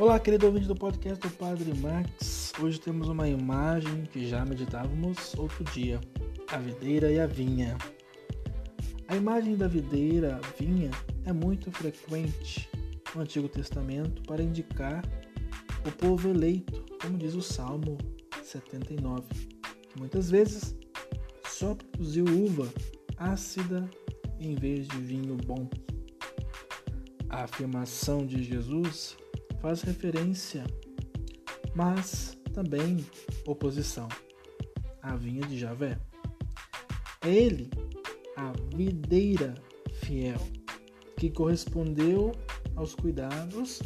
Olá, querido ouvinte do podcast do Padre Max. Hoje temos uma imagem que já meditávamos outro dia: a videira e a vinha. A imagem da videira, vinha, é muito frequente no Antigo Testamento para indicar o povo eleito, como diz o Salmo 79, que muitas vezes só produziu uva ácida em vez de vinho bom. A afirmação de Jesus faz referência, mas também oposição à vinha de Javé. É ele, a videira fiel, que correspondeu aos cuidados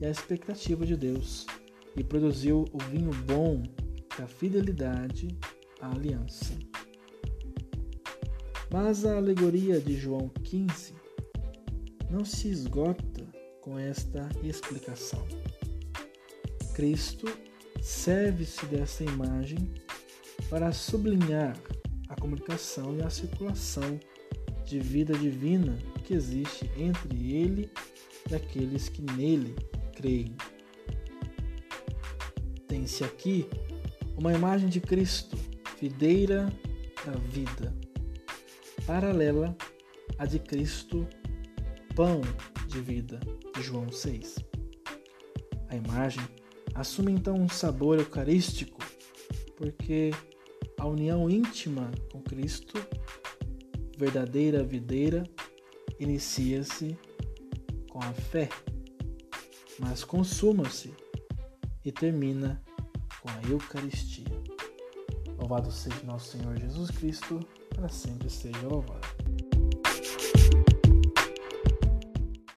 e à expectativa de Deus e produziu o vinho bom da fidelidade à aliança. Mas a alegoria de João 15 não se esgota com esta explicação. Cristo serve-se dessa imagem para sublinhar a comunicação e a circulação de vida divina que existe entre ele e aqueles que nele creem. Tem-se aqui uma imagem de Cristo, videira da vida, paralela à de Cristo, pão de vida. João 6. A imagem assume então um sabor eucarístico, porque a união íntima com Cristo, verdadeira videira, inicia-se com a fé, mas consuma-se e termina com a Eucaristia. Louvado seja nosso Senhor Jesus Cristo, para sempre seja louvado.